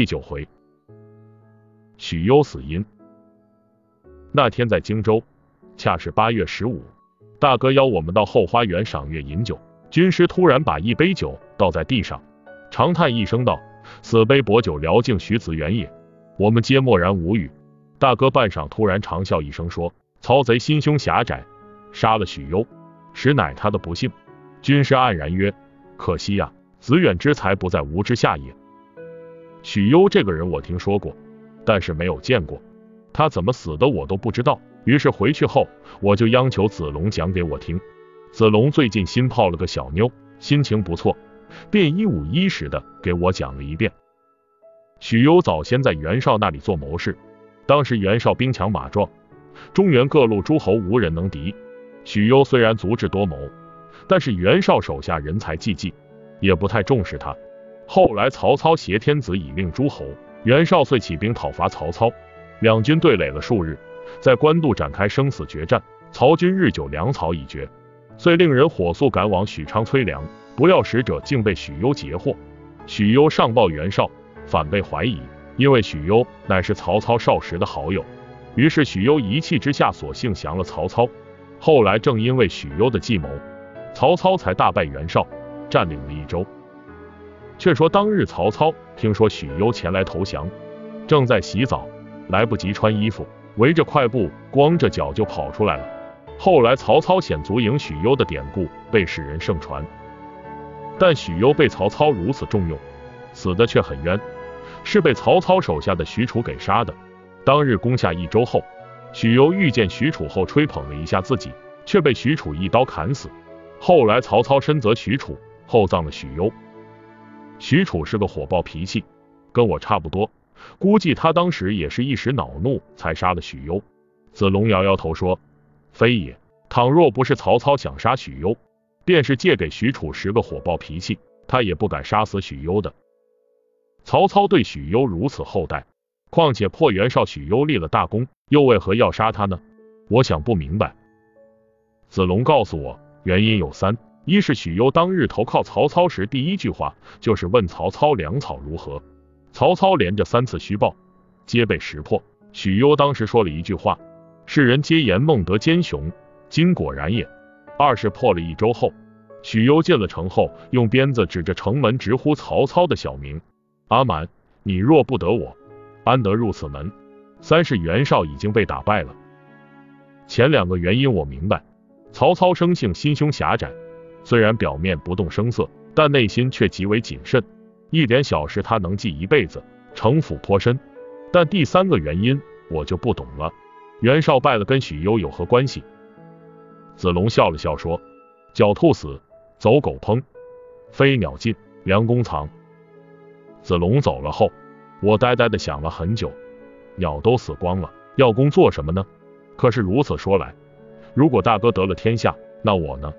第九回，许攸死因。那天在荆州，恰是八月十五，大哥邀我们到后花园赏月饮酒。军师突然把一杯酒倒在地上，长叹一声道：“此杯薄酒聊敬徐子元也。”我们皆默然无语。大哥半晌突然长笑一声说：“曹贼心胸狭窄，杀了许攸，实乃他的不幸。”军师黯然曰：“可惜呀，子远之才不在吾之下也。”许攸这个人我听说过，但是没有见过，他怎么死的我都不知道。于是回去后，我就央求子龙讲给我听。子龙最近新泡了个小妞，心情不错，便一五一十的给我讲了一遍。许攸早先在袁绍那里做谋士，当时袁绍兵强马壮，中原各路诸侯无人能敌。许攸虽然足智多谋，但是袁绍手下人才济济，也不太重视他。后来曹操挟天子以令诸侯，袁绍遂起兵讨伐曹操，两军对垒了数日，在官渡展开生死决战，曹军日久粮草已绝，遂令人火速赶往许昌催粮，不料使者竟被许攸截获。许攸上报袁绍，反被怀疑，因为许攸乃是曹操少时的好友，于是许攸一气之下，索性降了曹操。后来正因为许攸的计谋，曹操才大败袁绍，占领了益州。却说当日曹操听说许攸前来投降，正在洗澡，来不及穿衣服，围着快布，光着脚就跑出来了。后来曹操遣足迎许攸的典故被世人盛传，但许攸被曹操如此重用，死的却很冤，是被曹操手下的许褚给杀的。当日攻下益州后，许攸遇见许褚后吹捧了一下自己，却被许褚一刀砍死。后来曹操深责许褚，厚葬了许攸。许褚是个火爆脾气，跟我差不多，估计他当时也是一时恼怒才杀了许攸。子龙摇摇头说：“非也，倘若不是曹操想杀许攸，便是借给许褚十个火爆脾气，他也不敢杀死许攸的。曹操对许攸如此厚待，况且破袁绍许攸立了大功，又为何要杀他呢？我想不明白。”子龙告诉我，原因有三。一是许攸当日投靠曹操时，第一句话就是问曹操粮草如何。曹操连着三次虚报，皆被识破。许攸当时说了一句话：“世人皆言孟德奸雄，今果然也。”二是破了一周后，许攸进了城后，用鞭子指着城门直呼曹操的小名：“阿瞒，你若不得我，安得入此门？”三是袁绍已经被打败了。前两个原因我明白，曹操生性心胸狭窄。虽然表面不动声色，但内心却极为谨慎，一点小事他能记一辈子，城府颇深。但第三个原因我就不懂了，袁绍败了跟许攸有何关系？子龙笑了笑说：“狡兔死，走狗烹；飞鸟尽，良弓藏。”子龙走了后，我呆呆的想了很久，鸟都死光了，要弓做什么呢？可是如此说来，如果大哥得了天下，那我呢？